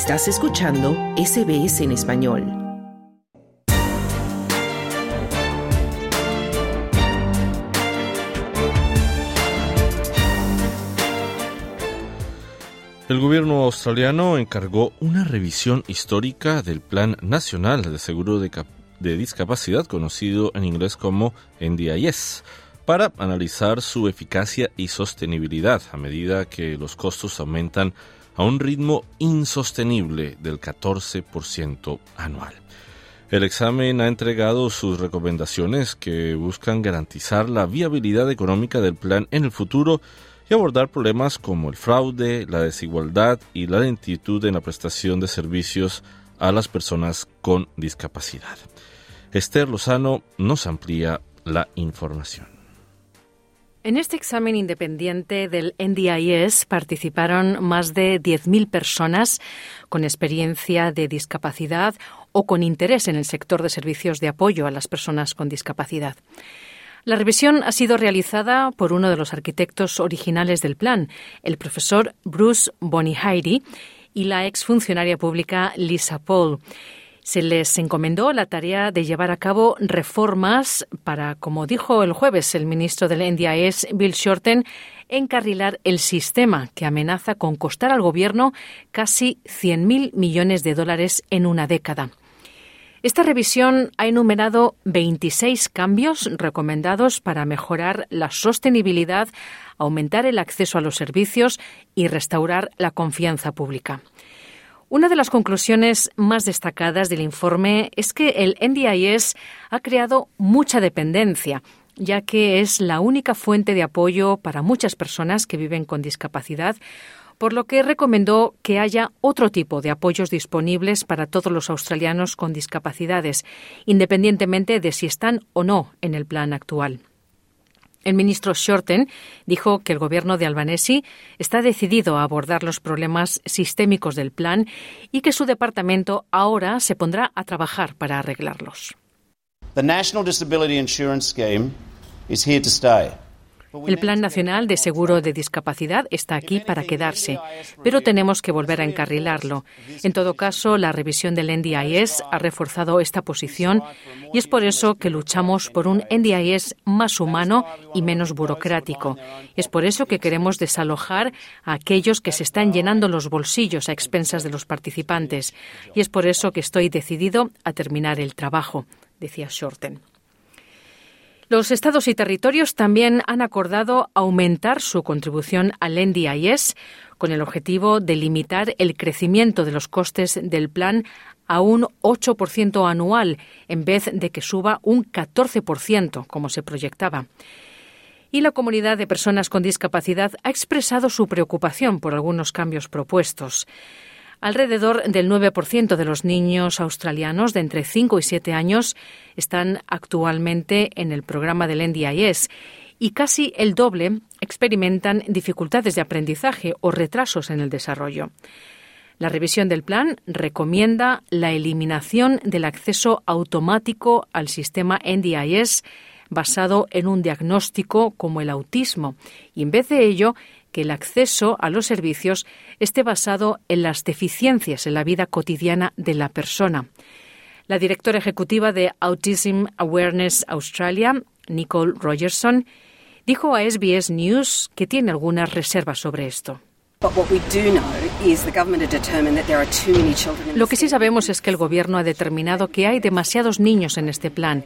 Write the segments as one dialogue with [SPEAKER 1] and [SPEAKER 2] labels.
[SPEAKER 1] Estás escuchando SBS en español.
[SPEAKER 2] El gobierno australiano encargó una revisión histórica del Plan Nacional de Seguro de, de Discapacidad, conocido en inglés como NDIS, para analizar su eficacia y sostenibilidad a medida que los costos aumentan a un ritmo insostenible del 14% anual. El examen ha entregado sus recomendaciones que buscan garantizar la viabilidad económica del plan en el futuro y abordar problemas como el fraude, la desigualdad y la lentitud en la prestación de servicios a las personas con discapacidad. Esther Lozano nos amplía la información.
[SPEAKER 3] En este examen independiente del NDIS participaron más de 10.000 personas con experiencia de discapacidad o con interés en el sector de servicios de apoyo a las personas con discapacidad. La revisión ha sido realizada por uno de los arquitectos originales del plan, el profesor Bruce Bonihairi, y la exfuncionaria pública Lisa Paul se les encomendó la tarea de llevar a cabo reformas para, como dijo el jueves el ministro del NDIS, Bill Shorten, encarrilar el sistema que amenaza con costar al gobierno casi 100.000 millones de dólares en una década. Esta revisión ha enumerado 26 cambios recomendados para mejorar la sostenibilidad, aumentar el acceso a los servicios y restaurar la confianza pública. Una de las conclusiones más destacadas del informe es que el NDIS ha creado mucha dependencia, ya que es la única fuente de apoyo para muchas personas que viven con discapacidad, por lo que recomendó que haya otro tipo de apoyos disponibles para todos los australianos con discapacidades, independientemente de si están o no en el plan actual. El ministro Shorten dijo que el gobierno de Albanese está decidido a abordar los problemas sistémicos del plan y que su departamento ahora se pondrá a trabajar para arreglarlos.
[SPEAKER 4] The National Disability Insurance Scheme is here to stay.
[SPEAKER 3] El Plan Nacional de Seguro de Discapacidad está aquí para quedarse, pero tenemos que volver a encarrilarlo. En todo caso, la revisión del NDIS ha reforzado esta posición y es por eso que luchamos por un NDIS más humano y menos burocrático. Es por eso que queremos desalojar a aquellos que se están llenando los bolsillos a expensas de los participantes. Y es por eso que estoy decidido a terminar el trabajo, decía Shorten. Los estados y territorios también han acordado aumentar su contribución al NDIS con el objetivo de limitar el crecimiento de los costes del plan a un 8% anual en vez de que suba un 14%, como se proyectaba. Y la comunidad de personas con discapacidad ha expresado su preocupación por algunos cambios propuestos. Alrededor del 9% de los niños australianos de entre 5 y 7 años están actualmente en el programa del NDIS y casi el doble experimentan dificultades de aprendizaje o retrasos en el desarrollo. La revisión del plan recomienda la eliminación del acceso automático al sistema NDIS basado en un diagnóstico como el autismo y en vez de ello que el acceso a los servicios esté basado en las deficiencias en la vida cotidiana de la persona. La directora ejecutiva de Autism Awareness Australia, Nicole Rogerson, dijo a SBS News que tiene algunas reservas sobre esto. Lo que sí sabemos es que el Gobierno ha determinado que hay demasiados niños en este plan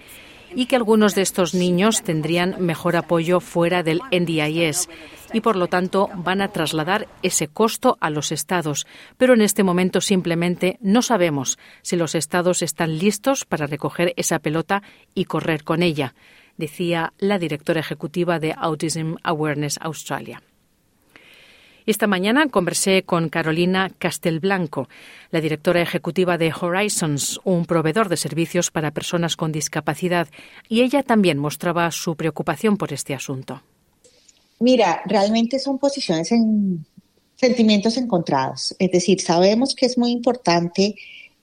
[SPEAKER 3] y que algunos de estos niños tendrían mejor apoyo fuera del NDIS y por lo tanto van a trasladar ese costo a los estados. Pero en este momento simplemente no sabemos si los estados están listos para recoger esa pelota y correr con ella, decía la directora ejecutiva de Autism Awareness Australia. Esta mañana conversé con Carolina Castelblanco, la directora ejecutiva de Horizons, un proveedor de servicios para personas con discapacidad, y ella también mostraba su preocupación por este asunto.
[SPEAKER 5] Mira, realmente son posiciones en sentimientos encontrados. Es decir, sabemos que es muy importante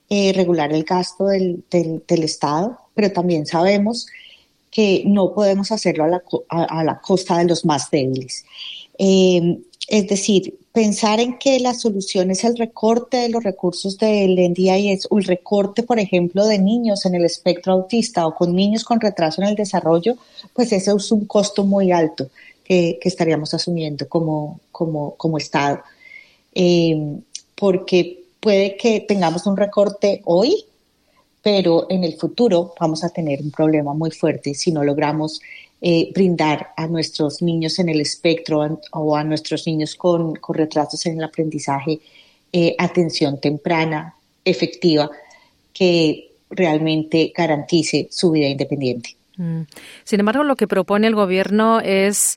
[SPEAKER 5] eh, regular el gasto del, Estado, pero también sabemos que no podemos hacerlo a la, costa de los más débiles. Eh, Es decir, pensar en que la solución es el recorte de los recursos del NDIS o el recorte, por ejemplo, de niños en el espectro autista o con niños con retraso en el desarrollo, pues ese es un costo muy alto que, estaríamos asumiendo como, como, como Estado. Eh, porque puede que tengamos un recorte hoy, pero en el futuro vamos a tener un problema muy fuerte si no logramos eh, brindar a nuestros niños en el espectro o a nuestros niños con, retrasos en el aprendizaje eh, atención temprana, efectiva, que realmente garantice su vida independiente.
[SPEAKER 3] Mm. Sin embargo, lo que propone el Gobierno es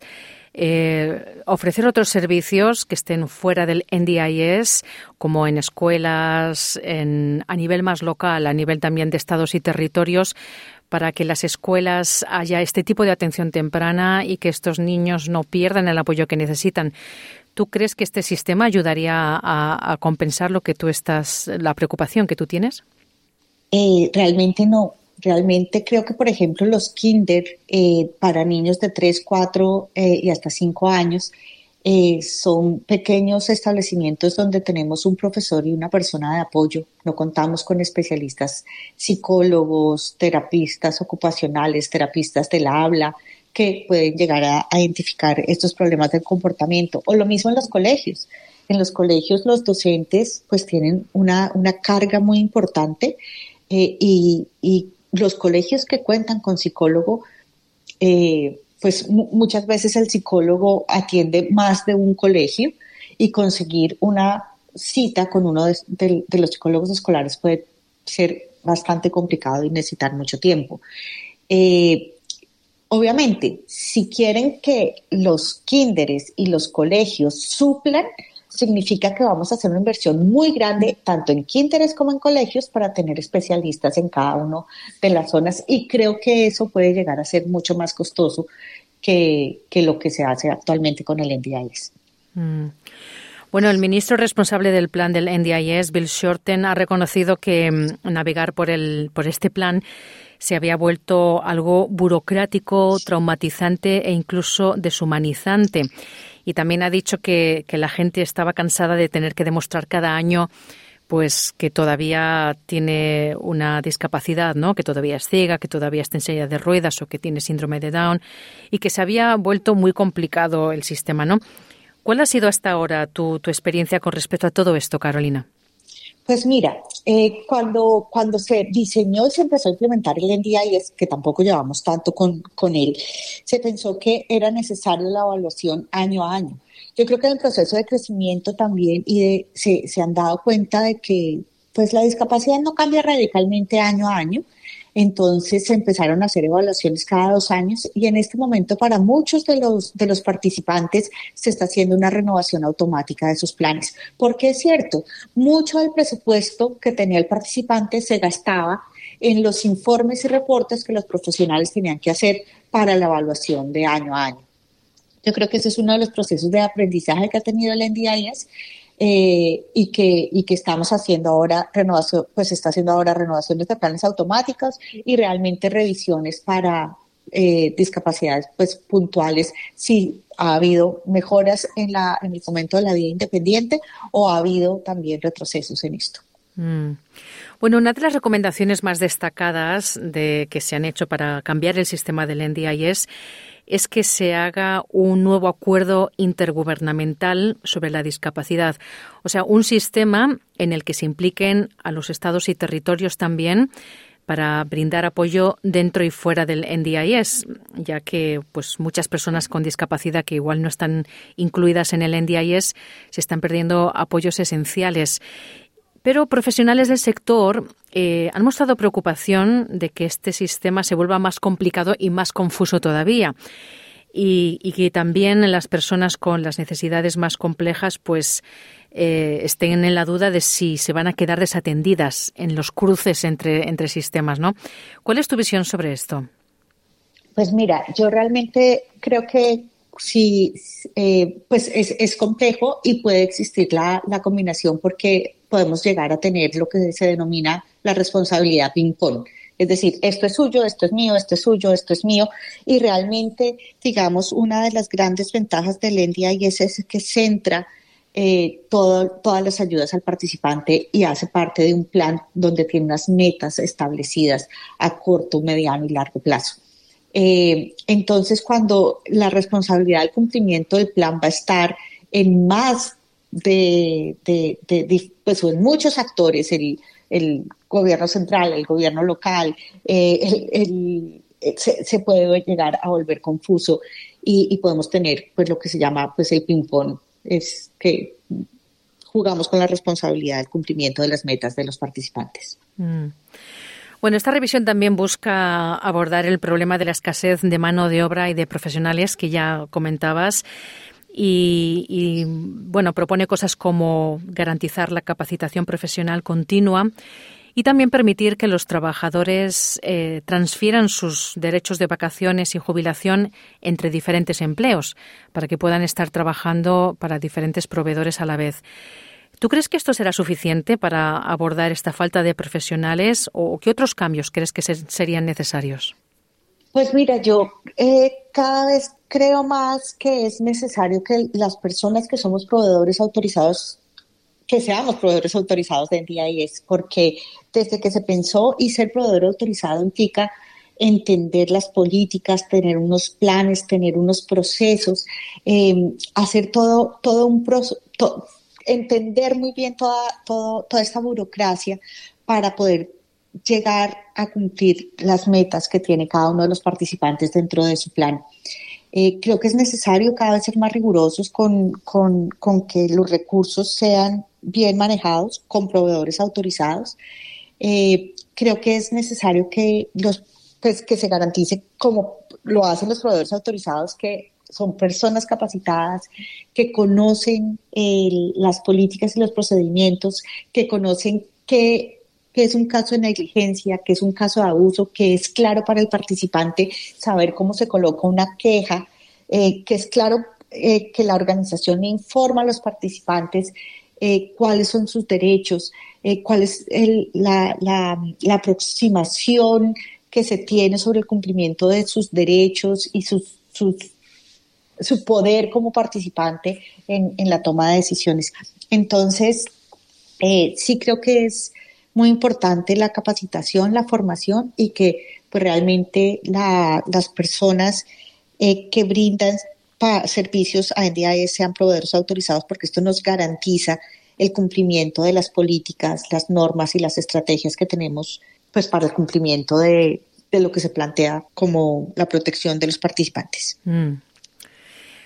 [SPEAKER 3] eh, ofrecer otros servicios que estén fuera del NDIS, como en escuelas, a nivel más local, a nivel también de estados y territorios, para que las escuelas haya este tipo de atención temprana y que estos niños no pierdan el apoyo que necesitan. ¿Tú crees que este sistema ayudaría a, compensar lo que tú estás, la preocupación que tú tienes?
[SPEAKER 5] Eh, realmente no. Realmente creo que, por ejemplo, los kinder eh, para niños de 3, 4 eh, y hasta 5 años eh, son pequeños establecimientos donde tenemos un profesor y una persona de apoyo. No contamos con especialistas psicólogos, terapistas ocupacionales, terapistas del habla, que pueden llegar a, identificar estos problemas del comportamiento. O lo mismo en los colegios. En los colegios los docentes pues tienen una, una carga muy importante y, los colegios que cuentan con psicólogo eh, pues muchas veces el psicólogo atiende más de un colegio y conseguir una cita con uno de, los psicólogos escolares puede ser bastante complicado y necesitar mucho tiempo. Eh, obviamente, si quieren que los kinderes y los colegios suplan, significa que vamos a hacer una inversión muy grande, tanto en kinderes como en colegios, para tener especialistas en cada una de las zonas y creo que eso puede llegar a ser mucho más costoso que, lo que se hace actualmente con el NDIS.
[SPEAKER 3] Mm. Bueno, el ministro responsable del plan del NDIS, Bill Shorten, ha reconocido que mm, navegar por, el, por este plan se había vuelto algo burocrático, traumatizante e incluso deshumanizante. Y también ha dicho que, la gente estaba cansada de tener que demostrar cada año pues que todavía tiene una discapacidad, ¿no? Que todavía es ciega, que todavía está en silla de ruedas o que tiene síndrome de Down y que se había vuelto muy complicado el sistema, ¿no? ¿Cuál ha sido hasta ahora tu, tu experiencia con respecto a todo esto, Carolina?
[SPEAKER 5] Pues mira, eh, cuando, cuando se diseñó y se empezó a implementar el NDIS, que tampoco llevamos tanto con, con él, se pensó que era necesaria la evaluación año a año. Yo creo que en el proceso de crecimiento también y de, se, se han dado cuenta de que pues la discapacidad no cambia radicalmente año a año entonces se empezaron a hacer evaluaciones cada dos años y en este momento para muchos de los, de los participantes se está haciendo una renovación automática de sus planes. Porque es cierto, mucho del presupuesto que tenía el participante se gastaba en los informes y reportes que los profesionales tenían que hacer para la evaluación de año a año. Yo creo que ese es uno de los procesos de aprendizaje que ha tenido el NDIS eh, y, que, y que estamos haciendo ahora renovación, pues está haciendo ahora renovaciones de planes automáticos y realmente revisiones para eh, discapacidades pues puntuales si ha habido mejoras en, la, en el fomento de la vida independiente o ha habido también retrocesos en esto.
[SPEAKER 3] Mm. Bueno, una de las recomendaciones más destacadas de que se han hecho para cambiar el sistema del NDIS es que se haga un nuevo acuerdo intergubernamental sobre la discapacidad. O sea, un sistema en el que se impliquen a los estados y territorios también para brindar apoyo dentro y fuera del NDIS, ya que pues muchas personas con discapacidad que igual no están incluidas en el NDIS se están perdiendo apoyos esenciales. Pero profesionales del sector eh, han mostrado preocupación de que este sistema se vuelva más complicado y más confuso todavía. Y, que también las personas con las necesidades más complejas pues eh, estén en la duda de si se van a quedar desatendidas en los cruces entre, entre sistemas, ¿no? ¿Cuál es tu visión sobre esto?
[SPEAKER 5] Pues mira, yo realmente creo que sí, eh, pues es, es, complejo y puede existir la, la combinación porque podemos llegar a tener lo que se denomina la responsabilidad ping-pong. Es decir, esto es suyo, esto es mío, esto es suyo, esto es mío. Y realmente, digamos, una de las grandes ventajas del NDIS es que centra eh, todas las ayudas al participante y hace parte de un plan donde tiene unas metas establecidas a corto, mediano y largo plazo. Eh, entonces, cuando la responsabilidad del cumplimiento del plan va a estar en más de, pues, en muchos actores, el, gobierno central, el gobierno local, eh, se, puede llegar a volver confuso y, podemos tener pues lo que se llama pues el ping-pong, es que jugamos con la responsabilidad del cumplimiento de las metas de los participantes. Mm.
[SPEAKER 3] Bueno, esta revisión también busca abordar el problema de la escasez de mano de obra y de profesionales que ya comentabas. Y, bueno, propone cosas como garantizar la capacitación profesional continua y también permitir que los trabajadores eh, transfieran sus derechos de vacaciones y jubilación entre diferentes empleos para que puedan estar trabajando para diferentes proveedores a la vez. ¿Tú crees que esto será suficiente para abordar esta falta de profesionales o qué otros cambios crees que serían necesarios?
[SPEAKER 5] Pues mira, yo eh, cada vez creo más que es necesario que las personas que somos proveedores autorizados, que seamos proveedores autorizados de NDIS, porque desde que se pensó y ser proveedor autorizado implica entender las políticas, tener unos planes, tener unos procesos, eh, hacer todo, todo un proceso, entender muy bien toda, toda esta burocracia para poder llegar a cumplir las metas que tiene cada uno de los participantes dentro de su plan. Eh, creo que es necesario cada vez ser más rigurosos con, con, con, que los recursos sean bien manejados con proveedores autorizados. Eh, creo que es necesario que, los, pues, que se garantice, como lo hacen los proveedores autorizados, que son personas capacitadas que conocen las políticas y los procedimientos, que conocen qué es un caso de negligencia, que es un caso de abuso, que es claro para el participante saber cómo se coloca una queja, eh, que es claro eh, que la organización informa a los participantes eh, cuáles son sus derechos, cuál es la, aproximación que se tiene sobre el cumplimiento de sus derechos y sus, su poder como participante en, la toma de decisiones. Entonces, sí creo que es muy importante la capacitación, la formación y que pues, realmente las personas eh, que brindan servicios a NDIS sean proveedores autorizados porque esto nos garantiza el cumplimiento de las políticas, las normas y las estrategias que tenemos pues para el cumplimiento de, lo que se plantea como la protección de los participantes. Mm.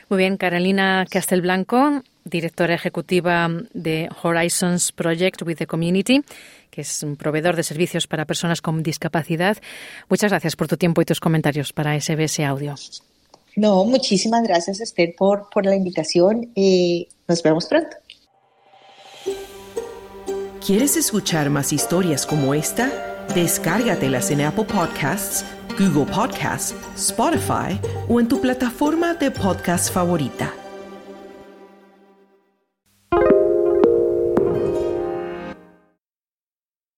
[SPEAKER 3] Muy bien, Carolina Castelblanco, directora ejecutiva de Horizons Project with the Community, que es un proveedor de servicios para personas con discapacidad. Muchas gracias por tu tiempo y tus comentarios para SBS Audio.
[SPEAKER 5] No, muchísimas gracias, Esther, por, por la invitación y nos vemos pronto.
[SPEAKER 1] ¿Quieres escuchar más historias como esta? Descárgatelas en Apple Podcasts Google Podcasts, Spotify o en tu plataforma de podcast favorita.